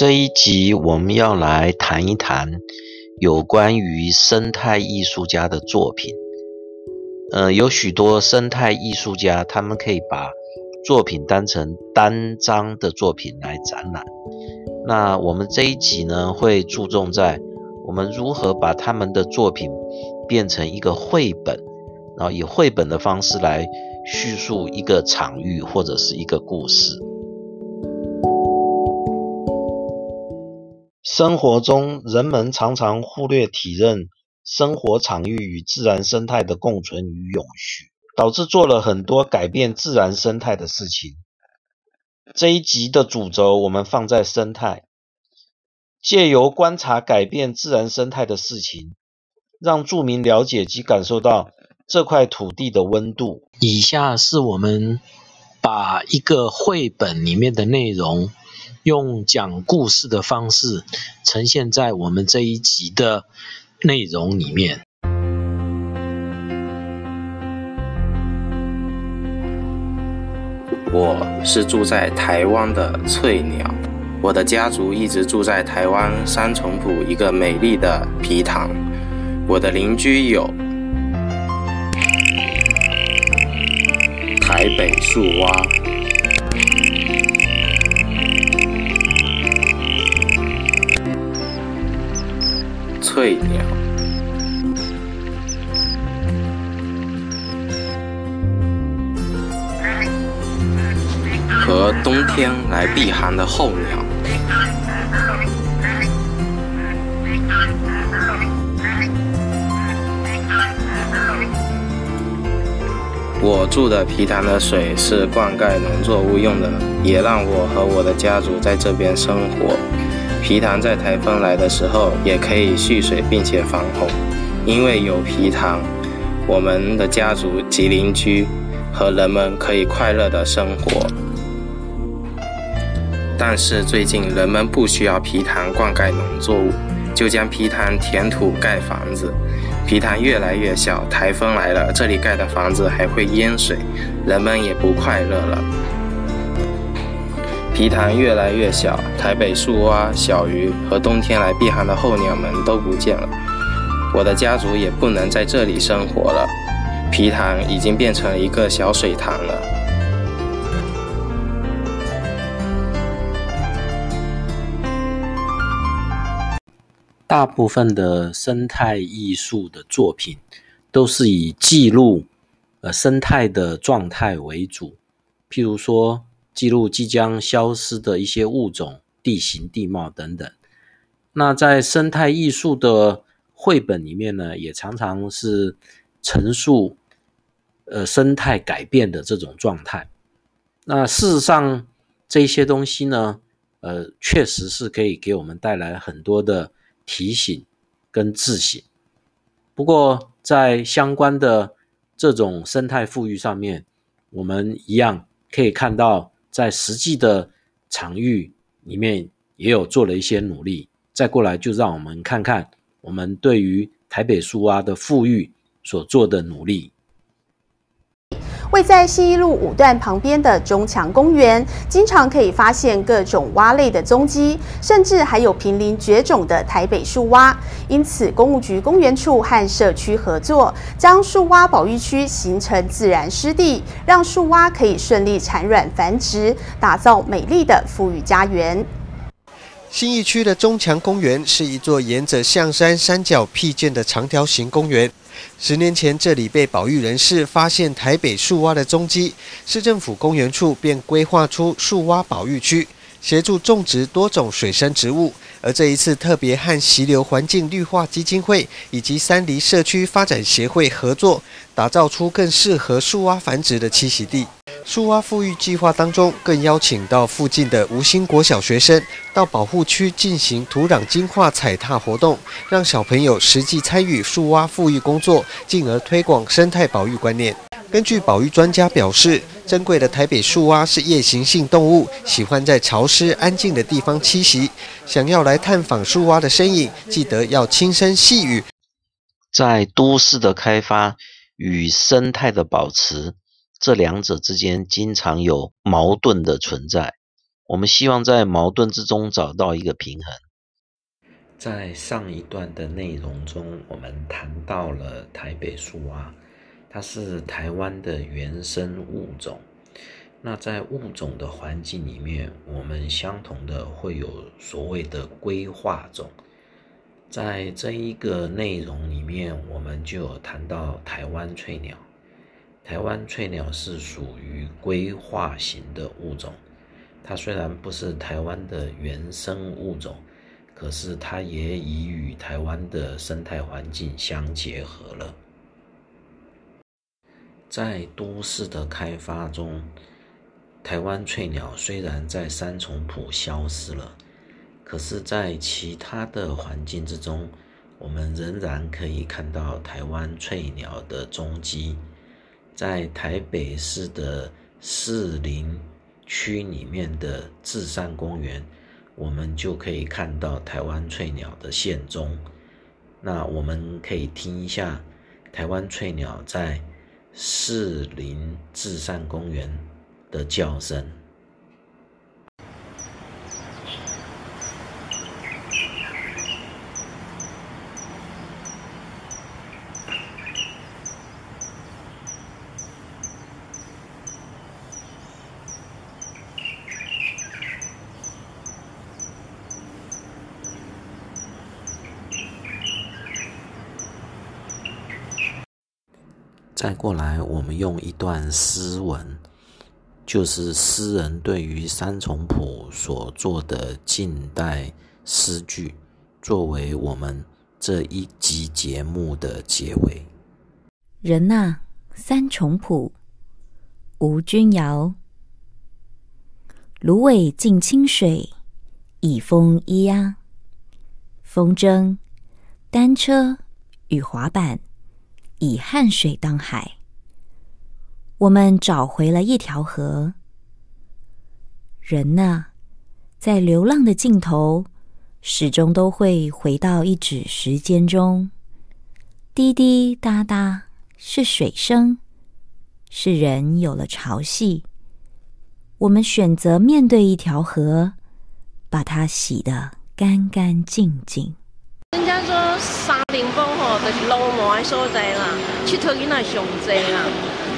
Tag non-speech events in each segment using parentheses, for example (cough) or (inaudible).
这一集我们要来谈一谈有关于生态艺术家的作品。呃，有许多生态艺术家，他们可以把作品当成单张的作品来展览。那我们这一集呢，会注重在我们如何把他们的作品变成一个绘本，然后以绘本的方式来叙述一个场域或者是一个故事。生活中，人们常常忽略体认生活场域与自然生态的共存与永续，导致做了很多改变自然生态的事情。这一集的主轴我们放在生态，借由观察改变自然生态的事情，让住民了解及感受到这块土地的温度。以下是我们把一个绘本里面的内容，用讲故事的方式呈现在我们这一集的内容里面。我是住在台湾的翠鸟，我的家族一直住在台湾三重埔一个美丽的皮塘。我的邻居有台北树蛙。和冬天来避寒的候鸟。我住的皮塘的水是灌溉农作物用的，也让我和我的家族在这边生活。皮塘在台风来的时候也可以蓄水，并且防洪。因为有皮塘，我们的家族及邻居和人们可以快乐的生活。但是最近人们不需要皮塘灌溉农作物，就将皮塘填土盖房子。皮塘越来越小，台风来了，这里盖的房子还会淹水，人们也不快乐了。皮塘越来越小，台北树蛙、小鱼和冬天来避寒的候鸟们都不见了。我的家族也不能在这里生活了，皮塘已经变成一个小水塘了。大部分的生态艺术的作品都是以记录呃生态的状态为主，譬如说。记录即将消失的一些物种、地形、地貌等等。那在生态艺术的绘本里面呢，也常常是陈述呃生态改变的这种状态。那事实上，这些东西呢，呃，确实是可以给我们带来很多的提醒跟自省。不过，在相关的这种生态富裕上面，我们一样可以看到。在实际的场域里面，也有做了一些努力。再过来，就让我们看看我们对于台北树蛙的富裕所做的努力。位在西一路五段旁边的中强公园，经常可以发现各种蛙类的踪迹，甚至还有濒临绝种的台北树蛙。因此，公务局公园处和社区合作，将树蛙保育区形成自然湿地，让树蛙可以顺利产卵繁殖，打造美丽的富裕家园。新义区的中强公园是一座沿着象山山脚辟建的长条形公园。十年前，这里被保育人士发现台北树蛙的踪迹，市政府公园处便规划出树蛙保育区，协助种植多种水生植物。而这一次，特别和溪流环境绿化基金会以及三梨社区发展协会合作，打造出更适合树蛙繁殖的栖息地。树蛙复育计划当中，更邀请到附近的吴兴国小学生到保护区进行土壤净化踩踏活动，让小朋友实际参与树蛙复育工作，进而推广生态保育观念。根据保育专家表示，珍贵的台北树蛙是夜行性动物，喜欢在潮湿安静的地方栖息。想要来探访树蛙的身影，记得要轻声细语。在都市的开发与生态的保持，这两者之间经常有矛盾的存在。我们希望在矛盾之中找到一个平衡。在上一段的内容中，我们谈到了台北树蛙，它是台湾的原生物种。那在物种的环境里面，我们相同的会有所谓的归化种。在这一个内容里面，我们就有谈到台湾翠鸟。台湾翠鸟是属于归化型的物种，它虽然不是台湾的原生物种，可是它也已与台湾的生态环境相结合了。在都市的开发中，台湾翠鸟虽然在三重埔消失了。可是，在其他的环境之中，我们仍然可以看到台湾翠鸟的踪迹。在台北市的士林区里面的至善公园，我们就可以看到台湾翠鸟的现踪。那我们可以听一下台湾翠鸟在士林至善公园的叫声。再过来，我们用一段诗文，就是诗人对于三重谱所做的近代诗句，作为我们这一集节目的结尾。人呐，三重谱，吴君尧。芦苇近清水，倚风依鸦。风筝、单车与滑板。以汗水当海，我们找回了一条河。人呢，在流浪的尽头，始终都会回到一指时间中。滴滴答答是水声，是人有了潮汐。我们选择面对一条河，把它洗得干干净净。人家说沙林峰吼就是路魔所在啦，去特伊那熊贼啦，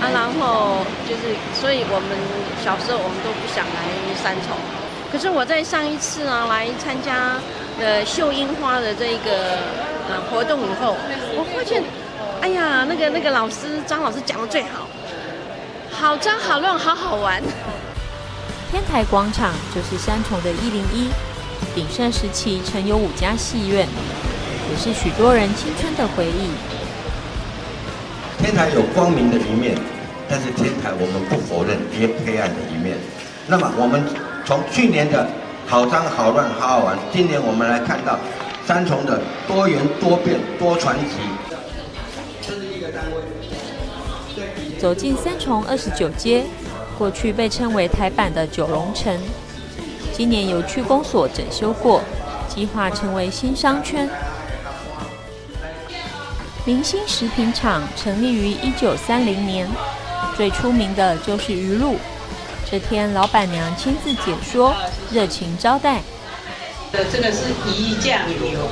啊，然后就是，所以我们小时候我们都不想来三重。可是我在上一次啊来参加呃绣樱花的这个呃活动以后，我发现，哎呀，那个那个老师张老师讲的最好，好脏好乱好好玩。天台广场就是三重的一零一。鼎盛时期曾有五家戏院，也是许多人青春的回忆。天台有光明的一面，但是天台我们不否认也有黑暗的一面。那么我们从去年的好脏好乱好好玩，今年我们来看到三重的多元多变多传奇。这是一个单位。走进三重二十九街，过去被称为台版的九龙城。今年由区公所整修过，计划成为新商圈。明星食品厂成立于一九三零年，最出名的就是鱼露。这天，老板娘亲自解说，热情招待。这个是鱼酱油，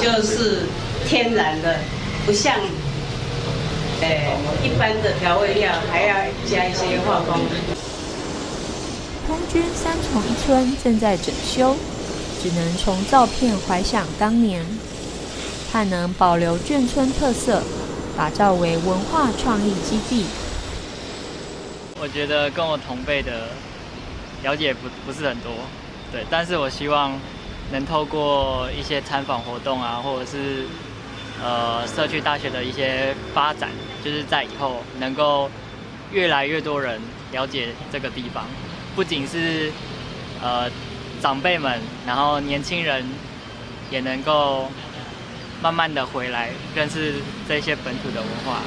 就是天然的，不像呃一般的调味料还要加一些化工。空军三重一村正在整修，只能从照片怀想当年，盼能保留眷村特色，打造为文化创意基地。我觉得跟我同辈的了解不不是很多，对，但是我希望能透过一些参访活动啊，或者是呃社区大学的一些发展，就是在以后能够越来越多人了解这个地方。不仅是呃长辈们，然后年轻人也能够慢慢的回来认识这些本土的文化。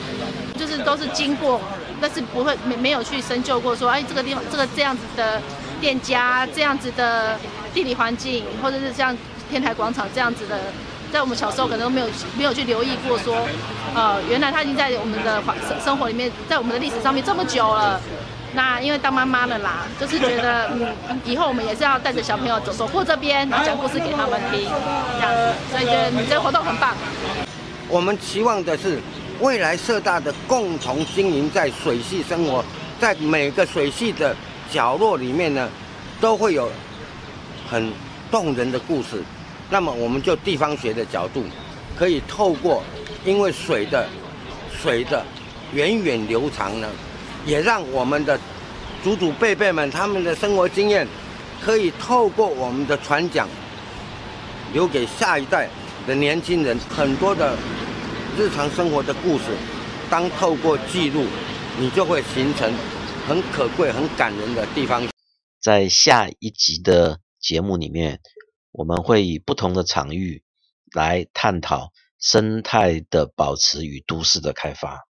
就是都是经过，但是不会没没有去深究过说，哎，这个地方这个这样子的店家，这样子的地理环境，或者是像天台广场这样子的，在我们小时候可能都没有没有去留意过说，呃，原来它已经在我们的生生活里面，在我们的历史上面这么久了。那因为当妈妈了啦，就是觉得 (laughs) 嗯，以后我们也是要带着小朋友走走过这边，讲故事给他们听，这样子，所以觉得你这个活动很棒。我们期望的是未来社大的共同经营在水系生活，在每个水系的角落里面呢，都会有很动人的故事。那么我们就地方学的角度，可以透过因为水的水的源远流长呢，也让我们的祖祖辈辈们他们的生活经验，可以透过我们的传讲，留给下一代的年轻人很多的日常生活的故事。当透过记录，你就会形成很可贵、很感人的地方。在下一集的节目里面，我们会以不同的场域来探讨生态的保持与都市的开发。